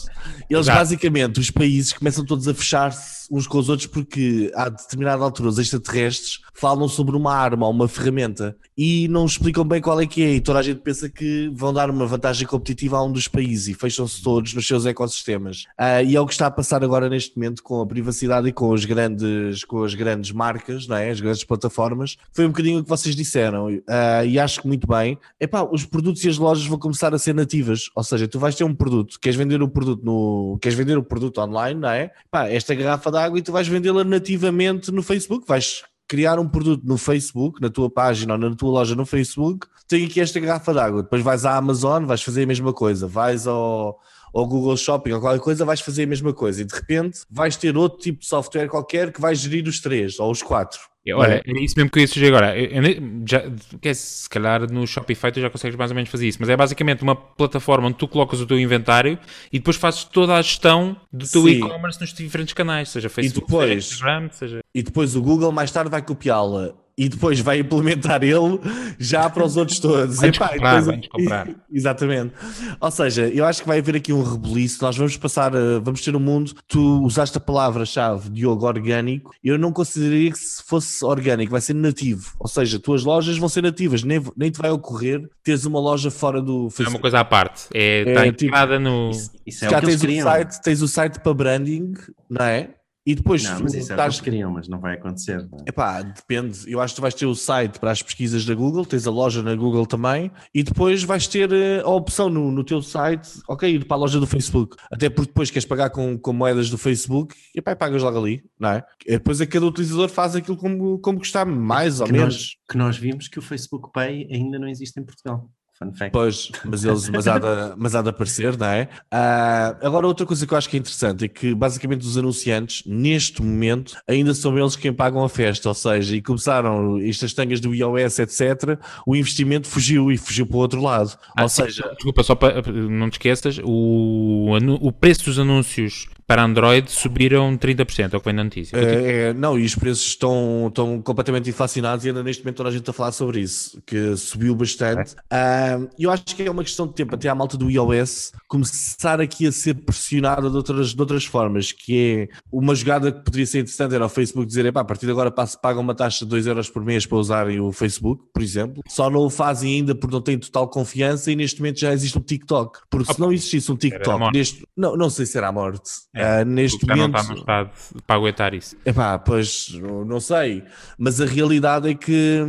Eles Exato. basicamente, os países começam todos a fechar-se uns com os outros porque a determinada altura os extraterrestres falam sobre uma arma ou uma ferramenta e não explicam bem qual é que é e toda a gente pensa que vão dar uma vantagem competitiva a um dos países e fecham-se todos nos seus ecossistemas. Uh, e é o que está a passar agora neste momento com a privacidade e com, os grandes, com as grandes marcas, não é? as grandes plataformas. Foi um bocadinho o que vocês disseram uh, e acho que muito bem. Epá, os produtos e as lojas vão começar a ser nativas, ou seja, tu vais ter um produto, queres vender o produto no, queres vender o produto online, não é? Epá, esta garrafa de água e tu vais vendê-la nativamente no Facebook, vais criar um produto no Facebook, na tua página ou na tua loja no Facebook, tem aqui esta garrafa de água. Depois vais à Amazon, vais fazer a mesma coisa. Vais ao, ao Google Shopping ou qualquer coisa, vais fazer a mesma coisa. E de repente vais ter outro tipo de software qualquer que vai gerir os três ou os quatro. Olha, é isso mesmo que eu ia sugerir agora. Eu, eu, já, que é, se calhar no Shopify tu já consegues mais ou menos fazer isso, mas é basicamente uma plataforma onde tu colocas o teu inventário e depois fazes toda a gestão do teu e-commerce nos diferentes canais, seja Facebook, depois, seja Instagram, seja... E depois o Google mais tarde vai copiá-la e depois vai implementar ele já para os outros todos. Vai comprar, depois... comprar. Exatamente. Ou seja, eu acho que vai haver aqui um rebuliço. Nós vamos passar, a... vamos ter um mundo. Tu usaste a palavra-chave Diogo orgânico. Eu não consideraria que se fosse orgânico, vai ser nativo. Ou seja, tuas lojas vão ser nativas. Nem, nem te vai ocorrer teres uma loja fora do Facebook. É uma coisa à parte. É, está é, integrada tipo, no. Isso, isso é já tens o, site, tens o site para branding, não é? E depois não, mas isso estás... é o que queriam, mas não vai acontecer. Não é? Epá, depende. Eu acho que tu vais ter o site para as pesquisas da Google, tens a loja na Google também, e depois vais ter eh, a opção no, no teu site, ok, ir para a loja do Facebook. Até porque depois queres pagar com, com moedas do Facebook, e pá, pagas logo ali, não é? E depois a cada utilizador faz aquilo como, como gostar, mais ou menos. Que nós vimos que o Facebook Pay ainda não existe em Portugal. Fun fact. Pois, mas, eles, mas, há de, mas há de aparecer, não é? Uh, agora, outra coisa que eu acho que é interessante é que basicamente os anunciantes, neste momento, ainda são eles quem pagam a festa, ou seja, e começaram estas tangas do iOS, etc. O investimento fugiu e fugiu para o outro lado. Ah, ou seja, desculpa, só para não te esqueças, o, o preço dos anúncios para Android subiram 30%, é o que vem na notícia. É, é, não, e os preços estão, estão completamente inflacionados e ainda neste momento toda a gente está a falar sobre isso, que subiu bastante. É. Eu acho que é uma questão de tempo até à malta do iOS começar aqui a ser pressionada de outras, de outras formas, que é uma jogada que poderia ser interessante era o Facebook dizer, a partir de agora pagam uma taxa de 2 euros por mês para usarem o Facebook, por exemplo. Só não o fazem ainda porque não têm total confiança e neste momento já existe um TikTok. Porque se não existisse um TikTok, neste, não, não sei se era a morte É, Uh, neste já não momento. está no estado para aguentar isso. Epá, pois não sei, mas a realidade é que,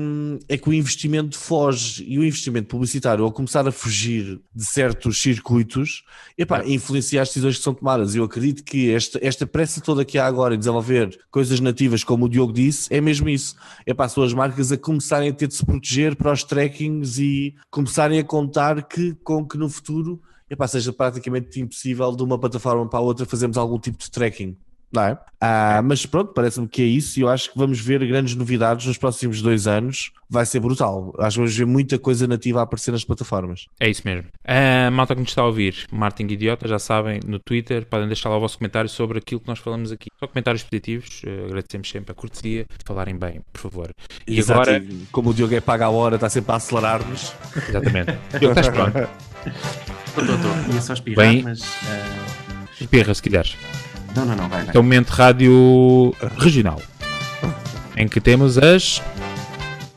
é que o investimento foge e o investimento publicitário, ao começar a fugir de certos circuitos, epá, influencia as decisões que são tomadas. Eu acredito que esta, esta pressa toda que há agora em desenvolver coisas nativas, como o Diogo disse, é mesmo isso. Epá, são as marcas a começarem a ter de se proteger para os trackings e começarem a contar que, com que no futuro epá, seja praticamente impossível de uma plataforma para a outra fazermos algum tipo de tracking. Não é? Ah, mas pronto, parece-me que é isso e eu acho que vamos ver grandes novidades nos próximos dois anos. Vai ser brutal. Acho que vamos ver muita coisa nativa a aparecer nas plataformas. É isso mesmo. A malta que nos está a ouvir, Martin Idiota, já sabem, no Twitter, podem deixar lá o vosso comentário sobre aquilo que nós falamos aqui. Só comentários positivos, eh, agradecemos sempre a cortesia, falarem bem, por favor. E Exato, agora, e como o Diogo é paga a hora, está sempre a acelerar-nos. exatamente. Diogo, estás pronto? Estou, estou, estou. Ia só espirrar, Bem- mas. ah, Espirra, se quiseres. Não, não, não, vai, vai. Este é o momento rádio regional, em que temos as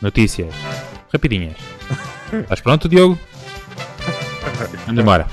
notícias rapidinhas. Estás pronto, Diogo? Vamos embora.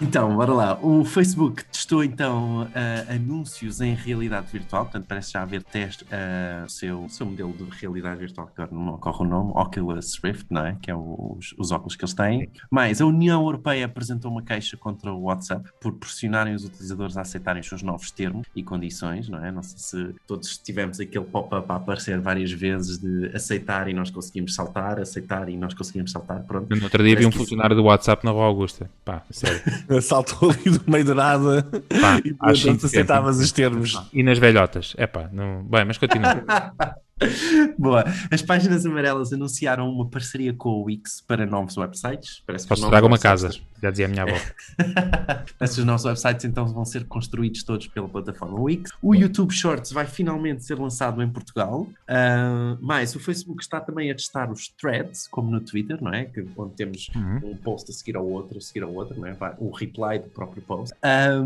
Então, bora lá. O Facebook testou então ah, anúncios em realidade virtual, portanto parece já haver teste ah, seu seu modelo de realidade virtual, que agora não me ocorre o nome, Oculus Rift, não é? Que é os, os óculos que eles têm. Mas a União Europeia apresentou uma queixa contra o WhatsApp por pressionarem os utilizadores a aceitarem os seus novos termos e condições, não é? Não sei se todos tivemos aquele pop-up a aparecer várias vezes de aceitar e nós conseguimos saltar, aceitar e nós conseguimos saltar, pronto. No outro dia vi um funcionário do WhatsApp na Rua Augusta. Pá, sério. Saltou ali do meio do nada Pá, e acho portanto indecente. aceitavas os termos. E nas velhotas. É pá, não... bem, mas continua. Boa. As páginas amarelas anunciaram uma parceria com o Wix para novos websites. Parece Posso novos traga uma casa, já dizia a minha avó. Esses novos websites então vão ser construídos todos pela plataforma Wix. O YouTube Shorts vai finalmente ser lançado em Portugal. Ah, mais, o Facebook está também a testar os threads, como no Twitter, não é? Que, onde temos Uhum. um post a seguir ao outro, a seguir ao outro, não é? Vai- O reply do próprio post. Ah,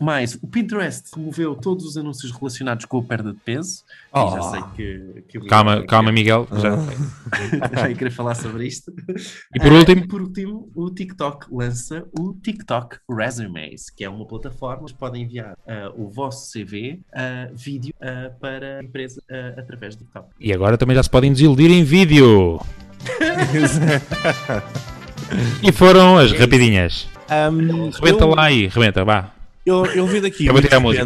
mais, o Pinterest removeu todos os anúncios relacionados com a perda de peso. E já Oh. sei que, que Calma, Miguel calma, Miguel. Já... já ia querer falar sobre isto. E por Ah, último? e por último, o TikTok lança o TikTok Resumes, que é uma plataforma que podem enviar ah, o vosso CV, ah, vídeo, ah, para a empresa ah, através do TikTok. E agora também já se podem desiludir em vídeo. E foram as rapidinhas. Um, Rebenta eu- lá aí, rebenta, vá. Eu, eu vi daqui Eu vou tirar a música.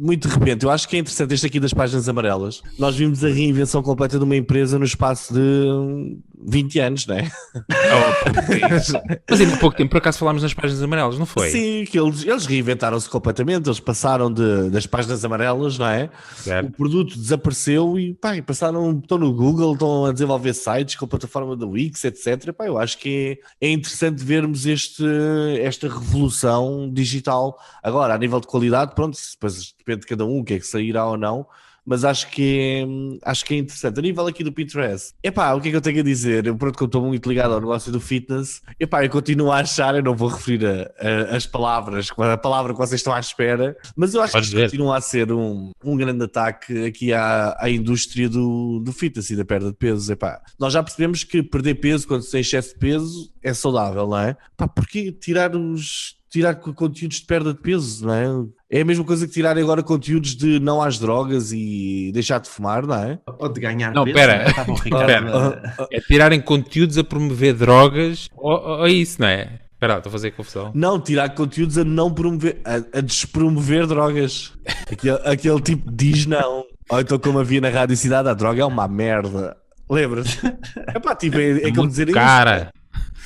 Muito de repente. Eu acho que é interessante este aqui das páginas amarelas. Nós vimos a reinvenção completa de uma empresa no espaço de hum, 20 anos, não é? Mas ainda há pouco tempo, por acaso, falámos nas páginas amarelas, não foi? Sim, que eles, eles reinventaram-se completamente. Eles passaram de- das páginas amarelas, não é? O Certo. produto desapareceu e pá, e passaram, estão no Google, estão a desenvolver sites com a plataforma da Wix, etc. Pá, eu acho que é, é interessante vermos este, esta revolução digital. Agora, a nível de qualidade, pronto, depois depende de cada um o que é que sairá ou não. Mas acho que, é, acho que é interessante. A nível aqui do Pinterest, epá, o que é que eu tenho a dizer? Eu, pronto, que eu estou muito ligado ao negócio do fitness, epá, eu continuo a achar, eu não vou referir a- a- as palavras, a palavra que vocês estão à espera, mas eu acho Podes que isto continua a ser um, um grande ataque aqui à, à indústria do, do fitness e da perda de peso. Epá, nós já percebemos que perder peso quando se tem excesso de peso é saudável, não é? Pá, porquê tirar os tirar co- conteúdos de perda de peso, não é? É a mesma coisa que tirar agora conteúdos de não às drogas e deixar de fumar, não é? Ou de ganhar Não, peso, pera. não é? Pera. a- É tirarem conteúdos a promover drogas ou, ou é isso, não é? Espera estou a fazer confusão. Não, tirar conteúdos a não promover, a, a despromover drogas. Aquele, aquele tipo diz não. Ou então, como havia na Rádio Cidade, a droga é uma merda. Lembras? É pá, tipo, é, é como dizer isso. Cara.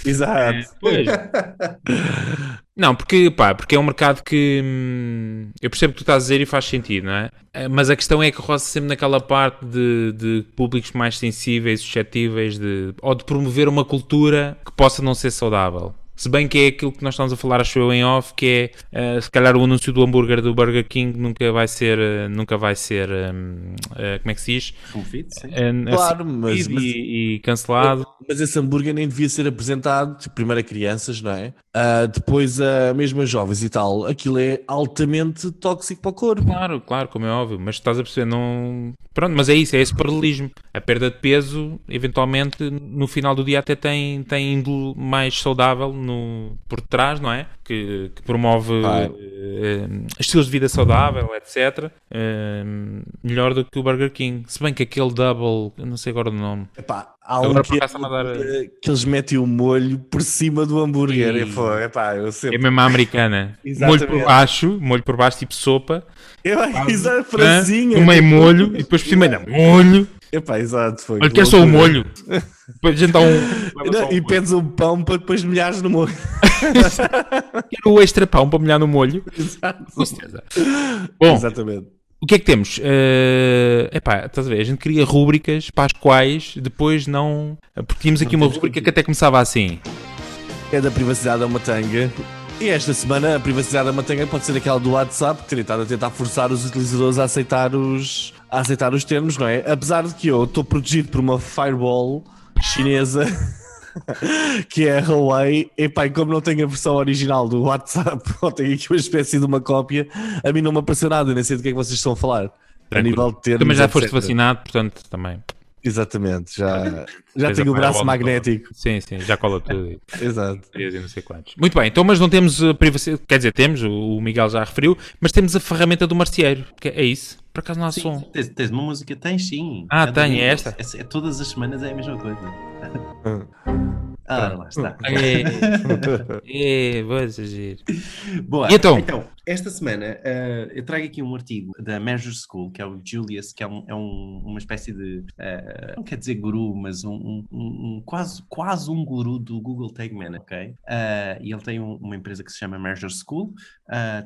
Exato. Pois. Não, porque, pá, porque é um mercado que hum, eu percebo o que tu estás a dizer e faz sentido, não é? Eh, Mas a questão é que roça sempre naquela parte de, de públicos mais sensíveis, suscetíveis, de, ou de promover uma cultura que possa não ser saudável. Se bem que é aquilo que nós estamos a falar, acho eu, em off, que é, eh, se calhar o anúncio do hambúrguer do Burger King nunca vai ser, eh, nunca vai ser, hum, eh, como é que se diz? Removido, sim. Claro, mas- assistido mas- E, e cancelado. Mas esse hambúrguer nem devia ser apresentado, tipo, primeiro a crianças, não é? Ah, depois a mesmo a jovens e tal. Aquilo é altamente tóxico para o corpo. Claro, claro, como é óbvio, mas estás a perceber, não. Pronto, mas é isso, é esse paralelismo. A perda de peso, eventualmente, no final do dia até tem, tem índole mais saudável no, por trás, não é? Que, que promove eh, estilos de vida saudável, etc. Eh, melhor do que o Burger King. Se bem que aquele double, eu não sei agora o nome. Epá, há um que, eh, que eles metem o molho por cima do hambúrguer. E- E, pô, epá, eu É sempre. mesmo a americana. Molho por baixo, molho por baixo, tipo sopa. Epá, exato, Hã? franzinha. No meio molho e depois por cima ainda molho. Epá, exato. Foi Olha, quer só o molho. Depois a gente dá um. Não, um e molho. pedes um pão para depois molhares no molho. Quero o extra pão para molhar no molho. Exato. Com certeza. Bom, Exatamente. o que é que temos? Eh, epá, estás a ver? A gente cria rúbricas para as quais depois não. Porque tínhamos aqui uma temos rúbrica que até começava assim. É da privacidade a uma tanga. E esta semana a privacidade a uma tanga pode ser aquela do WhatsApp, que teria estado a tentar forçar os utilizadores a aceitar os, a aceitar os termos, não é? Apesar de que eu estou protegido por uma firewall chinesa. que é a Huawei, e pá, e como não tenho a versão original do WhatsApp, ou tenho aqui uma espécie de uma cópia, a mim não me apareceu nada, nem sei do que é que vocês estão a falar. A nível de termos, Também já foste etc. vacinado, portanto também. Exatamente, já, já tenho o braço magnético. Sim, sim, já cola tudo. Exato. não sei quantos. Muito bem, então, mas não temos a privacidade. Quer dizer, temos, o o Miguel já referiu, mas temos a ferramenta do marceeiro. Que é isso? Por acaso não há som. Sim, tens, tens uma música? Tens sim. Ah, Cada tenho, é esta? É- é- todas as semanas é a mesma coisa. Ah, lá está. É, é, vou exagero. Boa. E então? Esta semana eh, eu trago aqui um artigo da Measure School, que é o Julius, que é, um- é um- uma espécie de, eh, não quer dizer guru, mas um, um- quase, quase um guru do Google Tag Manager, ok? Eh, e ele tem um- uma empresa que se chama Measure School,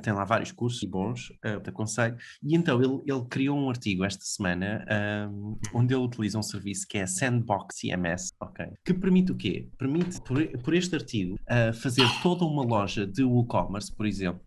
tem lá vários cursos bons, eu te aconselho. E então ele, ele criou um artigo esta semana onde ele utiliza um serviço que é Sandbox CMS, ok? Que permite o quê? Permite, por, por este artigo, fazer toda uma loja de WooCommerce, por exemplo,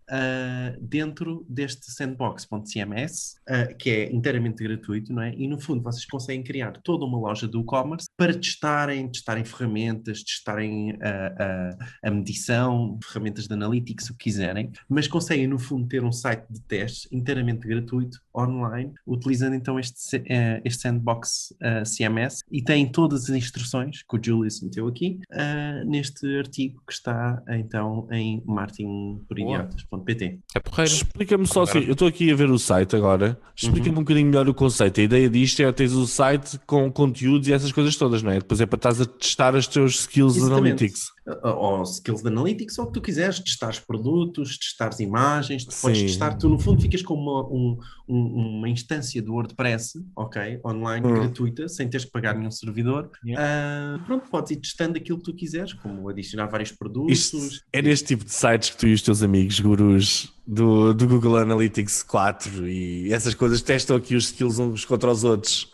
ah, dentro deste Sandbox.cms, ah, que é inteiramente gratuito, não é? E no fundo vocês conseguem criar toda uma loja de WooCommerce para testarem, testarem ferramentas, testarem ah, ah, a medição, ferramentas de analytics, o que quiserem, mas conseguem no fundo ter um site de testes inteiramente gratuito, online, utilizando então este, eh, este sandbox eh, CMS e tem todas as instruções que o Julius meteu aqui eh, neste artigo que está então em martinporidiotas.pt. É porreiro. Explica-me só assim, eu estou aqui a ver o site agora. Explica-me um bocadinho melhor o conceito. A ideia disto é teres o site com conteúdos e essas coisas todas, não é? Depois é para estás a testar os teus skills Exatamente. analytics. Ou skills de analytics, ou o que tu quiseres, testares produtos, testares imagens, tu podes Sim. testar, tu no fundo ficas com uma, um- um- uma instância do WordPress, ok, online, Hum. gratuita, sem teres que pagar nenhum servidor. Yeah. Ah, pronto, podes ir testando aquilo que tu quiseres, como adicionar vários produtos. Isto é neste tipo de sites que tu e os teus amigos gurus do, do Google Analytics 4 e essas coisas testam aqui os skills uns contra os outros.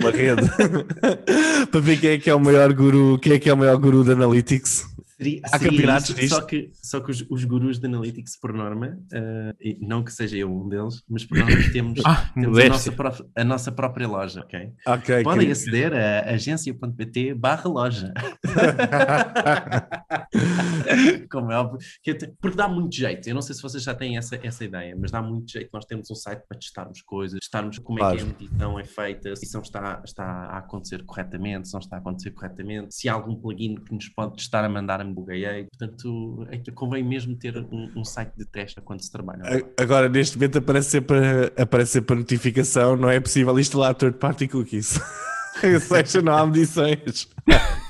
Uma rede para ver quem é que é o maior guru, quem é que é o maior guru de Analytics. Seria, Há seria campeonatos isso, disto? Só que, só que os, os gurus de Analytics, por norma, ah, e não que seja eu um deles, mas por norma temos, Ah, temos a, nossa pró- a nossa própria loja, ok? Ok, Podem aceder a agência.pt barra loja. Como é óbvio. Porque dá muito jeito. Eu não sei se vocês já têm essa, essa ideia, mas dá muito jeito. Nós temos um site para testarmos coisas, testarmos como é que Claro. a medição é feita, se a medição está, está a acontecer corretamente, se não está a acontecer corretamente, se há algum plugin que nos pode testar a mandar a bugueei. Portanto, é que convém mesmo ter um, um site de teste quando se trabalha. A- Agora, neste momento, aparece sempre, aparece sempre a notificação: não é possível instalar third party cookies. Ou seja, não há medições.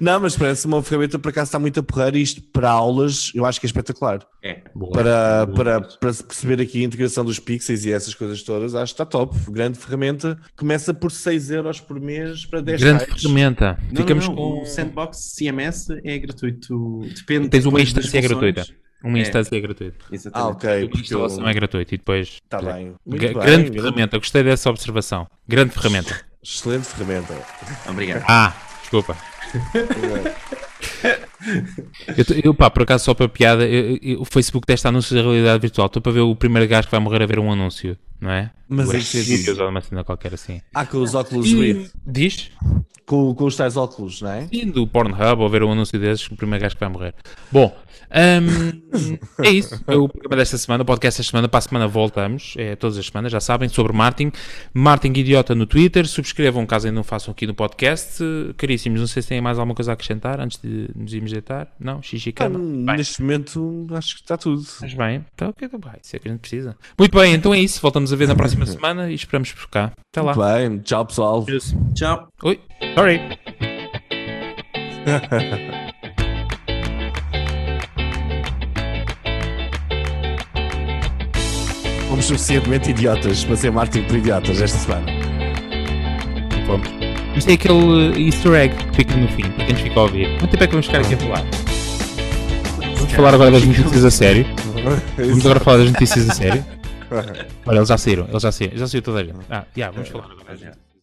não, mas parece uma ferramenta para cá está muito a porrer. Isto para aulas, eu acho que é espetacular. É. Boa. Para, boa. para, para se perceber aqui a integração dos pixels e essas coisas todas, acho que está top. Grande ferramenta. Começa por 6 euros por mês para 10 Grande sites. ferramenta. Não, Ficamos não, não. com. O Sandbox CMS é gratuito. Depende Tens uma das instância gratuita. Uma É. instância gratuita. Ah, ok. A Porque eu... instalação é gratuita e depois. Está bem. Muito Gra- bem, grande grande- ferramenta, gostei dessa observação. Grande ferramenta. Excelente ferramenta. Obrigado. Ah, desculpa. Eu, tô- eu, pá, por acaso, só para piada, eu- eu- o Facebook testa anúncios da realidade virtual. Estou para ver o primeiro gajo que vai morrer a ver um anúncio, não é? Mas em que uma cena qualquer assim. Há com os óculos E- Rift. Diz? Com, com os tais óculos, não é? Sim, do Pornhub ou ver um anúncio desses, o primeiro gajo que vai morrer. Bom, hum, é isso. É o programa desta semana, o podcast desta semana. Para a semana voltamos, é todas as semanas, já sabem, sobre Martin. Martin Idiota no Twitter. Subscrevam caso ainda não façam aqui no podcast. Caríssimos, não sei se têm mais alguma coisa a acrescentar antes de nos irmos deitar. Não? Xixi Ah, cama? Bem. neste momento acho que está tudo. Mas bem, então ok, então vai, isso é que a gente precisa. Muito bem, então é isso. Voltamos a ver na próxima semana e esperamos por cá. Até lá. Bem, tchau pessoal. Tchau. Oi, sorry. Fomos suficientemente idiotas para ser Martin por idiotas esta semana. Vamos. Isto é aquele uh, easter egg que fica no fim, para quem nos fica a ouvir. Quanto tempo é que vamos ficar aqui a falar? Vamos falar agora das notícias a sério. Vamos agora falar das notícias a sério. Olha, eles já saíram, eles já saíram, já saiu toda a gente. Ah, já, vamos falar agora.